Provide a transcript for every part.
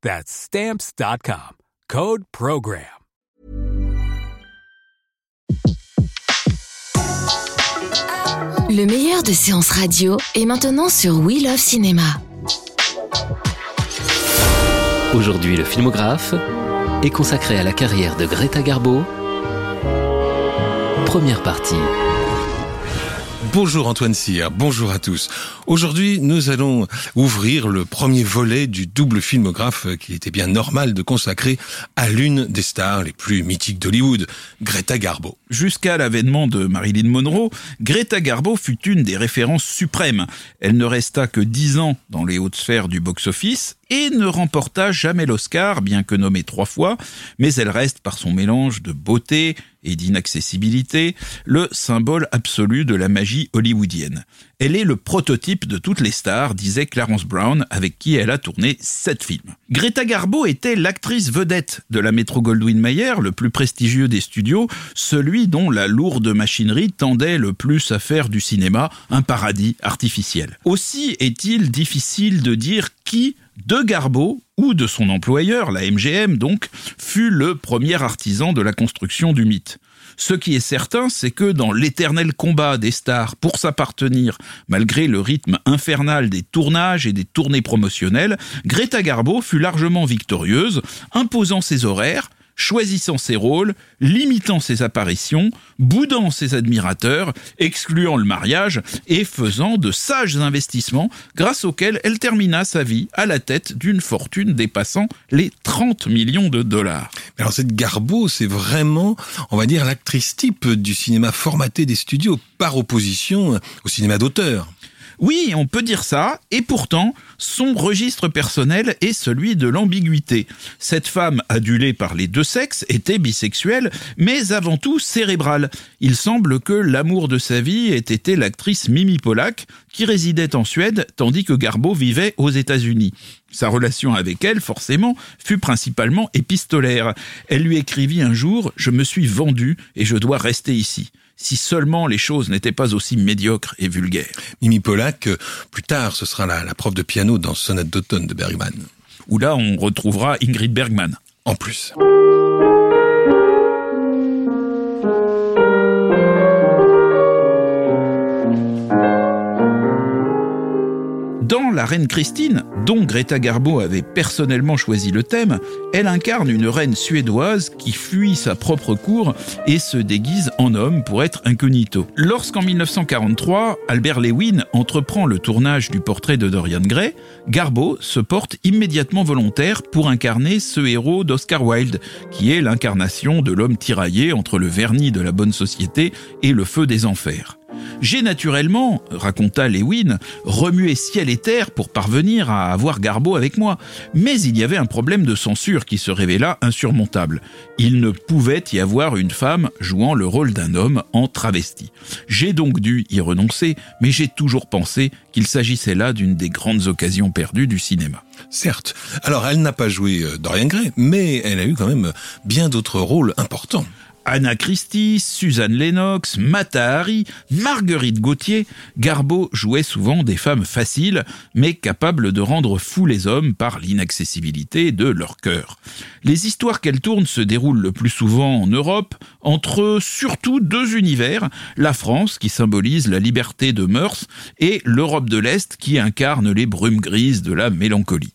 That's Stamps.com. Code Program. Le meilleur de séances radio est maintenant sur We Love Cinéma. Aujourd'hui, le filmographe est consacré à la carrière de Greta Garbo. Première partie. Bonjour Antoine Cyr, bonjour à tous. Aujourd'hui, nous allons ouvrir le premier volet du double filmographe qu'il était bien normal de consacrer à l'une des stars les plus mythiques d'Hollywood, Greta Garbo. Jusqu'à l'avènement de Marilyn Monroe, Greta Garbo fut une des références suprêmes. Elle ne resta que dix ans dans les hautes sphères du box-office et ne remporta jamais l'Oscar, bien que nommée trois fois, mais elle reste par son mélange de beauté et d'inaccessibilité le symbole absolu de la magie hollywoodienne. Elle est le prototype de toutes les stars, disait Clarence Brown, avec qui elle a tourné sept films. Greta Garbo était l'actrice vedette de la Metro Goldwyn Mayer, le plus prestigieux des studios, celui dont la lourde machinerie tendait le plus à faire du cinéma un paradis artificiel. Aussi est-il difficile de dire qui de Garbo ou de son employeur, la MGM donc, fut le premier artisan de la construction du mythe. Ce qui est certain, c'est que dans l'éternel combat des stars pour s'appartenir, malgré le rythme infernal des tournages et des tournées promotionnelles, Greta Garbo fut largement victorieuse, imposant ses horaires, choisissant ses rôles, limitant ses apparitions, boudant ses admirateurs, excluant le mariage et faisant de sages investissements grâce auxquels elle termina sa vie à la tête d'une fortune dépassant les 30 millions de dollars. Alors cette Garbo, c'est vraiment, on va dire, l'actrice type du cinéma formaté des studios par opposition au cinéma d'auteur. Oui, on peut dire ça, et pourtant, son registre personnel est celui de l'ambiguïté. Cette femme, adulée par les deux sexes, était bisexuelle, mais avant tout cérébrale. Il semble que l'amour de sa vie ait été l'actrice Mimi Polak, qui résidait en Suède, tandis que Garbo vivait aux États-Unis. Sa relation avec elle, forcément, fut principalement épistolaire. Elle lui écrivit un jour Je me suis vendu et je dois rester ici si seulement les choses n'étaient pas aussi médiocres et vulgaires. Mimi Pollack, plus tard, ce sera la, la prof de piano dans Sonate d'automne de Bergman. Où là, on retrouvera Ingrid Bergman. En plus. Dans La Reine Christine, dont Greta Garbo avait personnellement choisi le thème, elle incarne une reine suédoise qui fuit sa propre cour et se déguise en homme pour être incognito. Lorsqu'en 1943, Albert Lewin entreprend le tournage du portrait de Dorian Gray, Garbo se porte immédiatement volontaire pour incarner ce héros d'Oscar Wilde, qui est l'incarnation de l'homme tiraillé entre le vernis de la bonne société et le feu des enfers. J'ai naturellement, raconta Lewin, remué ciel et terre pour parvenir à avoir Garbo avec moi, mais il y avait un problème de censure qui se révéla insurmontable. Il ne pouvait y avoir une femme jouant le rôle d'un homme en travesti. J'ai donc dû y renoncer, mais j'ai toujours pensé qu'il s'agissait là d'une des grandes occasions perdues du cinéma. Certes. Alors, elle n'a pas joué euh, Dorian Gray, mais elle a eu quand même bien d'autres rôles importants. Anna Christie, Suzanne Lennox, Mata Hari, Marguerite Gauthier, Garbo jouait souvent des femmes faciles, mais capables de rendre fous les hommes par l'inaccessibilité de leur cœur. Les histoires qu'elle tourne se déroulent le plus souvent en Europe, entre surtout deux univers, la France qui symbolise la liberté de mœurs et l'Europe de l'Est qui incarne les brumes grises de la mélancolie.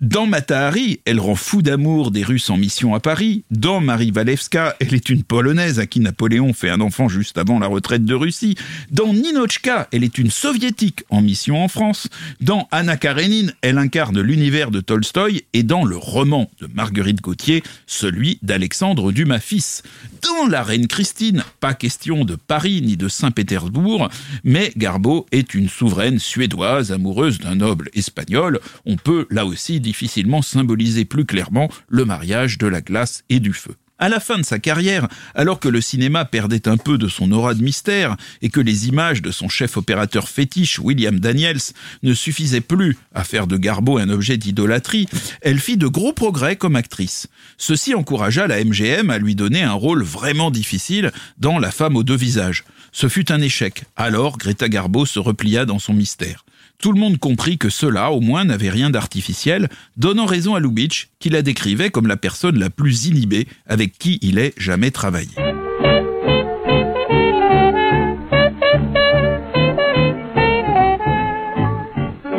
Dans Matahari, elle rend fou d'amour des Russes en mission à Paris. Dans Marie Walewska, elle est une Polonaise à qui Napoléon fait un enfant juste avant la retraite de Russie. Dans Ninochka, elle est une Soviétique en mission en France. Dans Anna Karenine, elle incarne l'univers de Tolstoï. Et dans le roman de Marguerite Gauthier, celui d'Alexandre Dumas fils. Dans La Reine Christine, pas question de Paris ni de Saint-Pétersbourg, mais Garbo est une souveraine suédoise amoureuse d'un noble espagnol. On peut là aussi difficilement symboliser plus clairement le mariage de la glace et du feu. À la fin de sa carrière, alors que le cinéma perdait un peu de son aura de mystère et que les images de son chef opérateur fétiche, William Daniels, ne suffisaient plus à faire de Garbo un objet d'idolâtrie, elle fit de gros progrès comme actrice. Ceci encouragea la MGM à lui donner un rôle vraiment difficile dans La femme aux deux visages. Ce fut un échec. Alors Greta Garbo se replia dans son mystère. Tout le monde comprit que cela, au moins, n'avait rien d'artificiel, donnant raison à Lubitsch, qui la décrivait comme la personne la plus inhibée avec qui il ait jamais travaillé.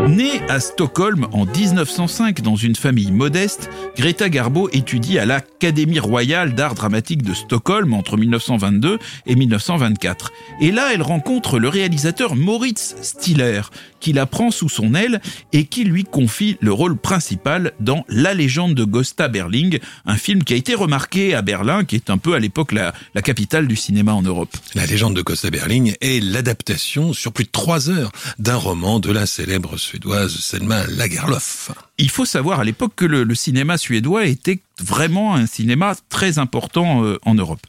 Née à Stockholm en 1905 dans une famille modeste, Greta Garbo étudie à l'Académie royale d'art dramatique de Stockholm entre 1922 et 1924. Et là, elle rencontre le réalisateur Moritz Stiller, qui la prend sous son aile et qui lui confie le rôle principal dans La légende de Gosta Berling, un film qui a été remarqué à Berlin, qui est un peu à l'époque la, la capitale du cinéma en Europe. La légende de Gosta Berling est l'adaptation sur plus de trois heures d'un roman de la célèbre suédoise Selma Lagerlöf. Il faut savoir à l'époque que le, le, cinéma suédois était vraiment un cinéma très important euh, en Europe.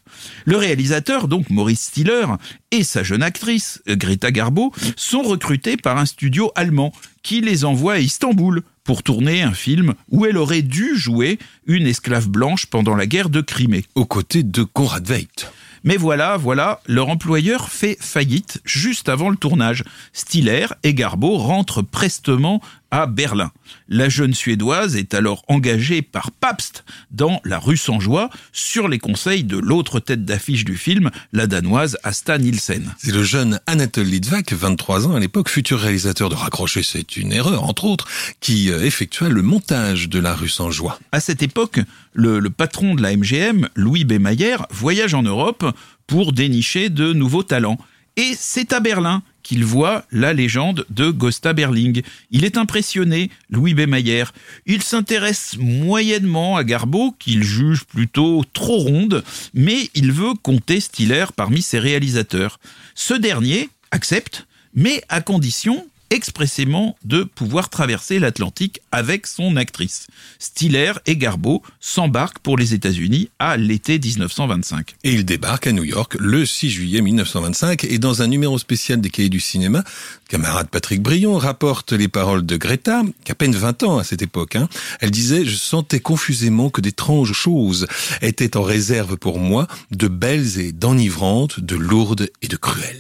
Le réalisateur, donc Maurice Stiller, et sa jeune actrice, Greta Garbo, sont recrutés par un studio allemand qui les envoie à Istanbul pour tourner un film où elle aurait dû jouer une esclave blanche pendant la guerre de Crimée. Aux côtés de Conrad Veidt. Mais voilà, voilà, leur employeur fait faillite juste avant le tournage. Stiller et Garbo rentrent prestement à Berlin. La jeune Suédoise est alors engagée par Pabst dans La rue sans joie sur les conseils de l'autre tête d'affiche du film, la danoise Asta Nielsen. C'est le jeune Anatole Litvak, 23 ans à l'époque, futur réalisateur de Raccrocher, c'est une erreur, entre autres, qui euh, effectua le montage de La rue sans joie. À cette époque, le, le patron de la MGM, Louis B. Mayer, voyage en Europe pour dénicher de nouveaux talents. Et c'est à Berlin voit la légende de Gosta Berling. Il est impressionné, Louis B. Mayer. Il s'intéresse moyennement à Garbo, qu'il juge plutôt trop ronde, mais il veut compter Stiller parmi ses réalisateurs. Ce dernier accepte, mais à condition expressément de pouvoir traverser l'Atlantique avec son actrice. Stiller et Garbo s'embarquent pour les États-Unis à l'été 1925. Et ils débarquent à New York le 6 juillet 1925 et dans un numéro spécial des cahiers du cinéma, camarade Patrick Brion rapporte les paroles de Greta, qui a peine 20 ans à cette époque. Hein. Elle disait « Je sentais confusément que d'étranges choses étaient en réserve pour moi, de belles et d'enivrantes, de lourdes et de cruelles. »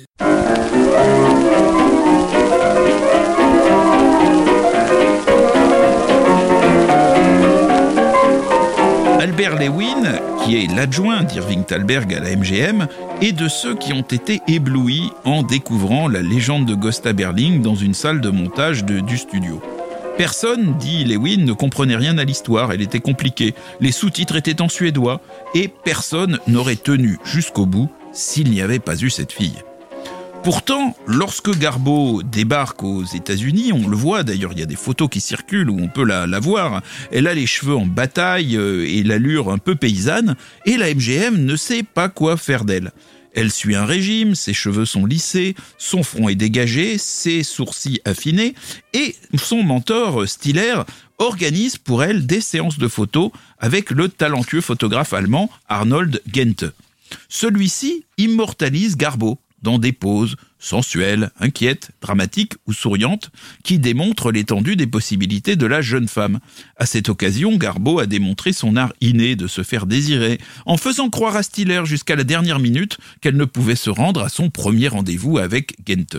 Lewin, qui est l'adjoint d'Irving Thalberg à la MGM, est de ceux qui ont été éblouis en découvrant la légende de Gosta Berling dans une salle de montage du studio. Personne, dit Lewin, ne comprenait rien à l'histoire, elle était compliquée, les sous-titres étaient en suédois, et personne n'aurait tenu jusqu'au bout s'il n'y avait pas eu cette fille. Pourtant, lorsque Garbo débarque aux États-Unis, on le voit d'ailleurs, il y a des photos qui circulent où on peut la, voir, elle a les cheveux en bataille euh, et l'allure un peu paysanne, et la MGM ne sait pas quoi faire d'elle. Elle suit un régime, ses cheveux sont lissés, son front est dégagé, ses sourcils affinés, et son mentor, Stiller, organise pour elle des séances de photos avec le talentueux photographe allemand Arnold Gente. Celui-ci immortalise Garbo dans des poses sensuelles, inquiètes, dramatiques ou souriantes qui démontrent l'étendue des possibilités de la jeune femme. À cette occasion, Garbo a démontré son art inné de se faire désirer, en faisant croire à Stiller jusqu'à la dernière minute qu'elle ne pouvait se rendre à son premier rendez-vous avec Gente.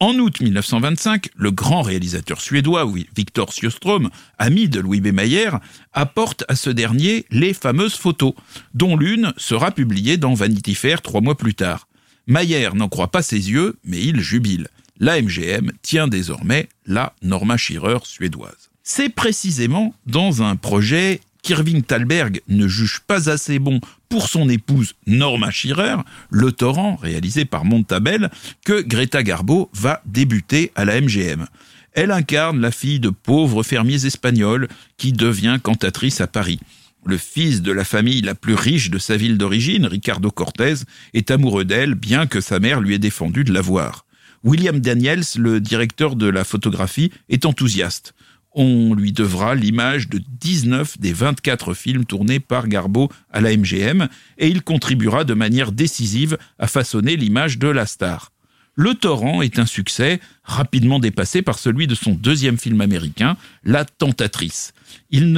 En août 1925, le grand réalisateur suédois Victor Sjöström, ami de Louis B. Mayer, apporte à ce dernier les fameuses photos, dont l'une sera publiée dans Vanity Fair trois mois plus tard. Mayer n'en croit pas ses yeux, mais il jubile. La MGM tient désormais la Norma Shearer suédoise. C'est précisément dans un projet qu'Irving Thalberg ne juge pas assez bon pour son épouse Norma Shearer, Le Torrent, réalisé par Montabel, que Greta Garbo va débuter à la MGM. Elle incarne la fille de pauvres fermiers espagnols qui devient cantatrice à Paris. Le fils de la famille la plus riche de sa ville d'origine, Ricardo Cortez, est amoureux d'elle, bien que sa mère lui ait défendu de la voir. William Daniels, le directeur de la photographie, est enthousiaste. On lui devra l'image de 19 des 24 films tournés par Garbo à la MGM et il contribuera de manière décisive à façonner l'image de la star. Le Torrent est un succès rapidement dépassé par celui de son deuxième film américain, La Tentatrice. Il,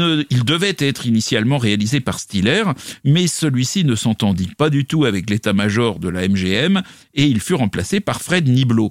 devait être initialement réalisé par Stiller, mais celui-ci ne s'entendit pas du tout avec l'état-major de la MGM et il fut remplacé par Fred Niblo.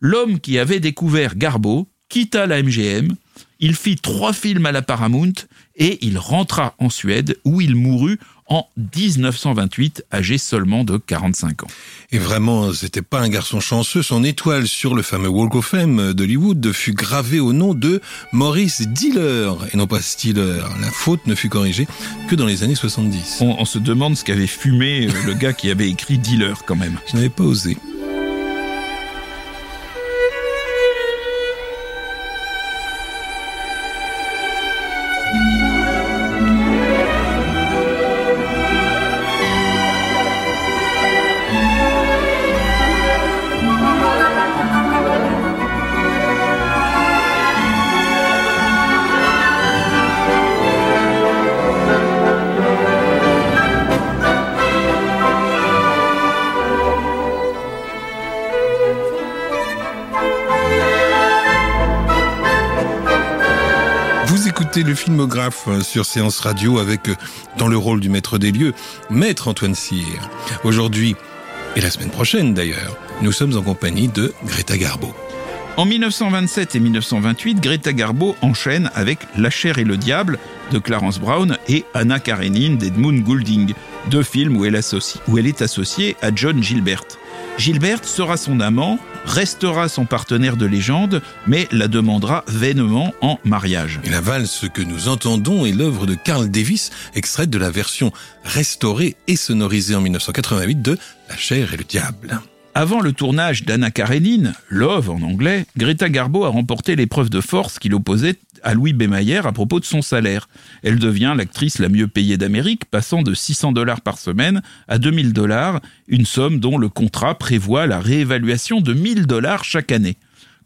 L'homme qui avait découvert Garbo quitta la MGM, il fit trois films à la Paramount et il rentra en Suède où il mourut en 1928, âgé seulement de 45 ans. Et vraiment, c'était pas un garçon chanceux. Son étoile sur le fameux Walk of Fame d'Hollywood fut gravée au nom de Maurice Diller et non pas Stiller. La faute ne fut corrigée que dans les années 70. On, on se demande ce qu'avait fumé euh, le gars qui avait écrit Dealer quand même. Je n'avais pas osé. Le filmographe euh, sur Séance Radio avec, euh, dans le rôle du maître des lieux, Maître Antoine Cyr. Aujourd'hui, et la semaine prochaine d'ailleurs, nous sommes en compagnie de Greta Garbo. En 1927 et 1928, Greta Garbo enchaîne avec La chair et le diable de Clarence Brown et Anna Karenine d'Edmund Goulding, deux films où elle, où elle est associée à John Gilbert. Gilbert sera son amant, restera son partenaire de légende, mais la demandera vainement en mariage. Et la valse que nous entendons est l'œuvre de Carl Davis, extraite de la version restaurée et sonorisée en 1988 de La chair et le diable. Avant le tournage d'Anna Karenine, Love en anglais, Greta Garbo a remporté l'épreuve de force qui l'opposait à Louis B. Mayer à propos de son salaire. Elle devient l'actrice la mieux payée d'Amérique, passant de 600 dollars par semaine à 2000 dollars, une somme dont le contrat prévoit la réévaluation de 1000 dollars chaque année.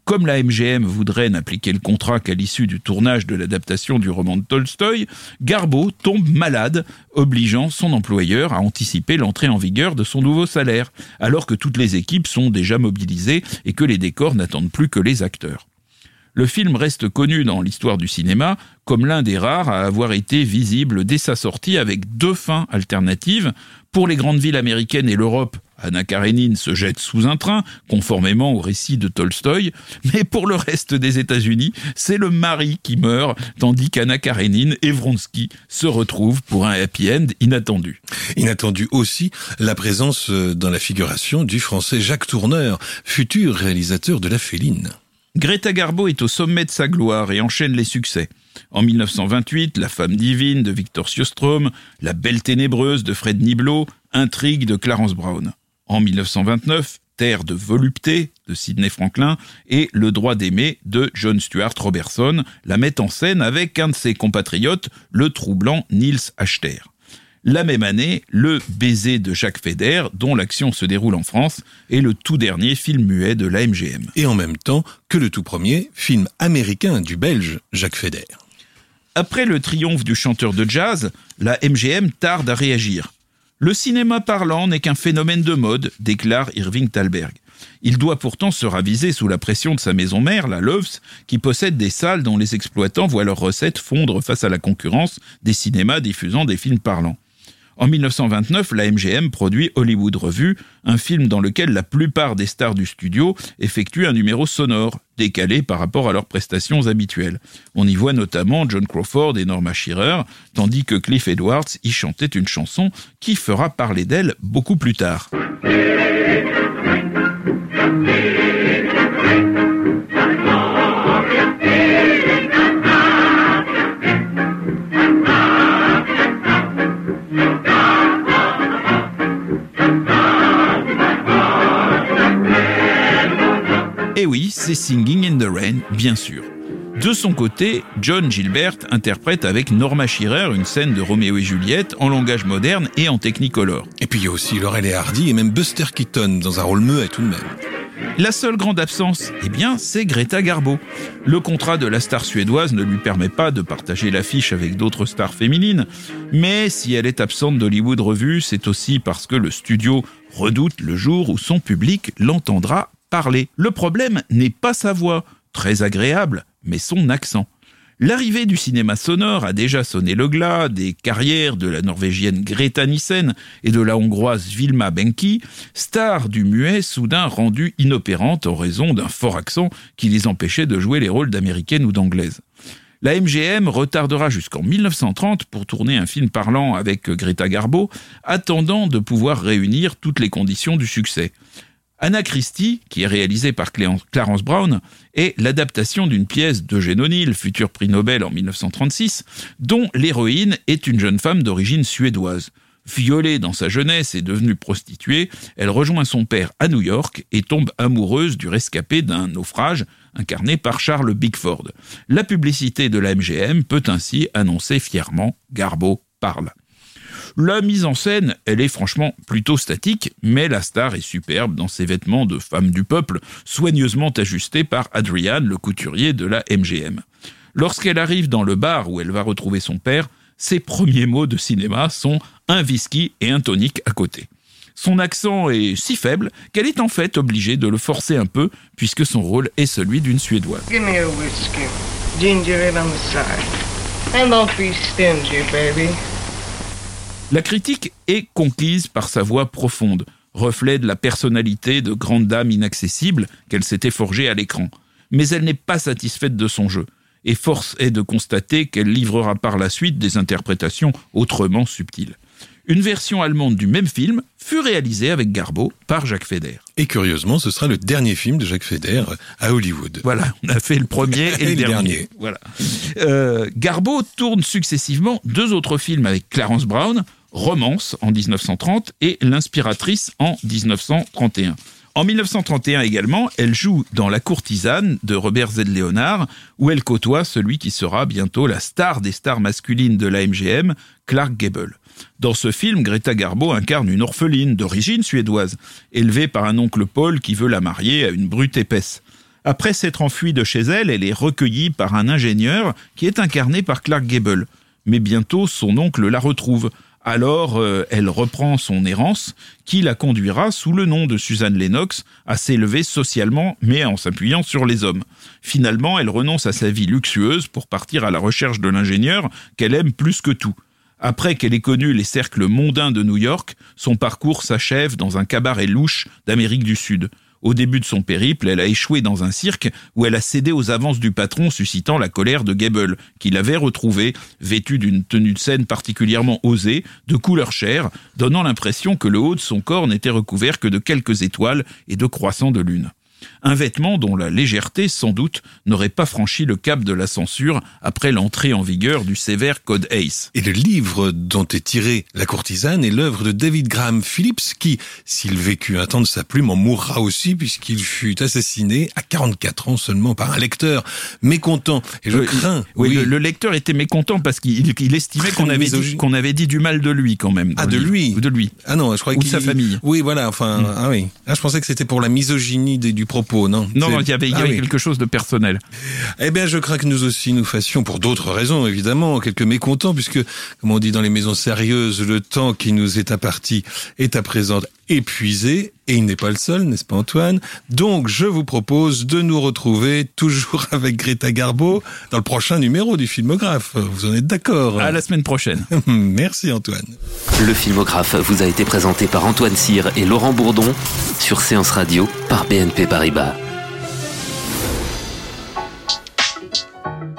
Comme la MGM voudrait n'appliquer le contrat qu'à l'issue du tournage de l'adaptation du roman de Tolstoï, Garbo tombe malade, obligeant son employeur à anticiper l'entrée en vigueur de son nouveau salaire, alors que toutes les équipes sont déjà mobilisées et que les décors n'attendent plus que les acteurs. Le film reste connu dans l'histoire du cinéma comme l'un des rares à avoir été visible dès sa sortie avec deux fins alternatives. Pour les grandes villes américaines et l'Europe, Anna Karenine se jette sous un train, conformément au récit de Tolstoï, mais pour le reste des États-Unis, c'est le mari qui meurt, tandis qu'Anna Karenine et Vronsky se retrouvent pour un happy end inattendu. Inattendu aussi la présence euh, dans la figuration du français Jacques Tourneur, futur réalisateur de La Féline. Greta Garbo est au sommet de sa gloire et enchaîne les succès. En 1928, La femme divine de Victor Sjöström, La belle ténébreuse de Fred Niblo, Intrigue de Clarence Brown. En 1929, Terre de volupté de Sidney Franklin et Le droit d'aimer de John Stuart Robertson la mettent en scène avec un de ses compatriotes, le troublant Niels Achter. La même année, Le baiser de Jacques Feder, dont l'action se déroule en France, est le tout dernier film muet de la MGM. Et en même temps que le tout premier film américain du Belge Jacques Feder. Après le triomphe du chanteur de jazz, la MGM tarde à réagir. Le cinéma parlant n'est qu'un phénomène de mode, déclare Irving Thalberg. Il doit pourtant se raviser sous la pression de sa maison mère, la Loves, qui possède des salles dont les exploitants voient leurs recettes fondre face à la concurrence des cinémas diffusant des films parlants. En 1929, la MGM produit Hollywood Revue, un film dans lequel la plupart des stars du studio effectuent un numéro sonore, décalé par rapport à leurs prestations habituelles. On y voit notamment John Crawford et Norma Shearer, tandis que Cliff Edwards y chantait une chanson qui fera parler d'elle beaucoup plus tard. C'est Singing in the Rain, bien sûr. De son côté, John Gilbert interprète avec Norma Shearer une scène de Roméo et Juliette en langage moderne et en technicolor. Et puis il y a aussi Laurel et Hardy et même Buster Keaton dans un rôle muet tout de même. La seule grande absence, eh bien, c'est Greta Garbo. Le contrat de la star suédoise ne lui permet pas de partager l'affiche avec d'autres stars féminines, mais si elle est absente d'Hollywood Revue, c'est aussi parce que le studio redoute le jour où son public l'entendra parler. Le problème n'est pas sa voix, très agréable, mais son accent. L'arrivée du cinéma sonore a déjà sonné le glas des carrières de la norvégienne Greta Nissen et de la hongroise Vilma Benki, stars du muet soudain rendues inopérantes en raison d'un fort accent qui les empêchait de jouer les rôles d'américaine ou d'anglaise. La MGM retardera jusqu'en 1930 pour tourner un film parlant avec Greta Garbo, attendant de pouvoir réunir toutes les conditions du succès. Anna Christie, qui est réalisée par Clarence Brown, est l'adaptation d'une pièce d'Eugène O'Neill, futur prix Nobel en 1936, dont l'héroïne est une jeune femme d'origine suédoise. Violée dans sa jeunesse et devenue prostituée, elle rejoint son père à New York et tombe amoureuse du rescapé d'un naufrage incarné par Charles Bickford. La publicité de la MGM peut ainsi annoncer fièrement Garbo parle. La mise en scène, elle est franchement plutôt statique, mais la star est superbe dans ses vêtements de femme du peuple, soigneusement ajustés par Adrian, le couturier de la MGM. Lorsqu'elle arrive dans le bar où elle va retrouver son père, ses premiers mots de cinéma sont un whisky et un tonic à côté. Son accent est si faible qu'elle est en fait obligée de le forcer un peu puisque son rôle est celui d'une Suédoise. Give me a whiskey. Ginger ale on the side. And stingy, baby. La critique est conquise par sa voix profonde, reflet de la personnalité de grande dame inaccessible qu'elle s'était forgée à l'écran. Mais elle n'est pas satisfaite de son jeu, et force est de constater qu'elle livrera par la suite des interprétations autrement subtiles. Une version allemande du même film fut réalisée avec Garbo par Jacques Feder. Et curieusement, ce sera le dernier film de Jacques Feder à Hollywood. Voilà, on a fait le premier et, le dernier. dernier. Voilà. Euh, Garbo tourne successivement deux autres films avec Clarence Brown, Romance en 1930 et L'inspiratrice en 1931. En 1931 également, elle joue dans La courtisane de Robert Z. Leonard, où elle côtoie celui qui sera bientôt la star des stars masculines de la MGM, Clark Gable. Dans ce film, Greta Garbo incarne une orpheline d'origine suédoise, élevée par un oncle Paul qui veut la marier à une brute épaisse. Après s'être enfuie de chez elle, elle est recueillie par un ingénieur qui est incarné par Clark Gable. Mais bientôt, son oncle la retrouve. Alors, euh, elle reprend son errance, qui la conduira, sous le nom de Suzanne Lennox, à s'élever socialement, mais en s'appuyant sur les hommes. Finalement, elle renonce à sa vie luxueuse pour partir à la recherche de l'ingénieur qu'elle aime plus que tout. Après qu'elle ait connu les cercles mondains de New York, son parcours s'achève dans un cabaret louche d'Amérique du Sud. Au début de son périple, elle a échoué dans un cirque où elle a cédé aux avances du patron, suscitant la colère de Gable, qui l'avait retrouvée, vêtue d'une tenue de scène particulièrement osée, de couleur chair, donnant l'impression que le haut de son corps n'était recouvert que de quelques étoiles et de croissants de lune un vêtement dont la légèreté, sans doute, n'aurait pas franchi le cap de la censure après l'entrée en vigueur du sévère Code ACE. Et le livre dont est tiré La courtisane est l'œuvre de David Graham Phillips qui, s'il vécut un temps de sa plume, en mourra aussi puisqu'il fut assassiné à 44 ans seulement par un lecteur mécontent. Et je crains... Oui, Le, le lecteur était mécontent parce qu'il il estimait qu'on avait, dit, Misogyne. qu'on avait dit du mal de lui quand même. Ah, de livre. lui Ou De lui. Ah non, je croyais Ou de sa famille. Mm. Oui, voilà, enfin, ah oui. Ah, je pensais que c'était pour la misogynie des- du propos, non Non, il y avait, il y Ah avait oui. quelque chose de personnel. Eh bien, je crains que nous aussi nous fassions, pour d'autres raisons évidemment, quelques mécontents, puisque, comme on dit dans les maisons sérieuses, le temps qui nous est imparti est à présent épuisé, et il n'est pas le seul, n'est-ce pas Antoine? Donc, je vous propose de nous retrouver toujours avec Greta Garbo dans le prochain numéro du Filmographe. Vous en êtes d'accord? À la semaine prochaine. Merci Antoine. Le filmographe vous a été présenté par Antoine Cyr et Laurent Bourdon sur Séance Radio par BNP Paribas.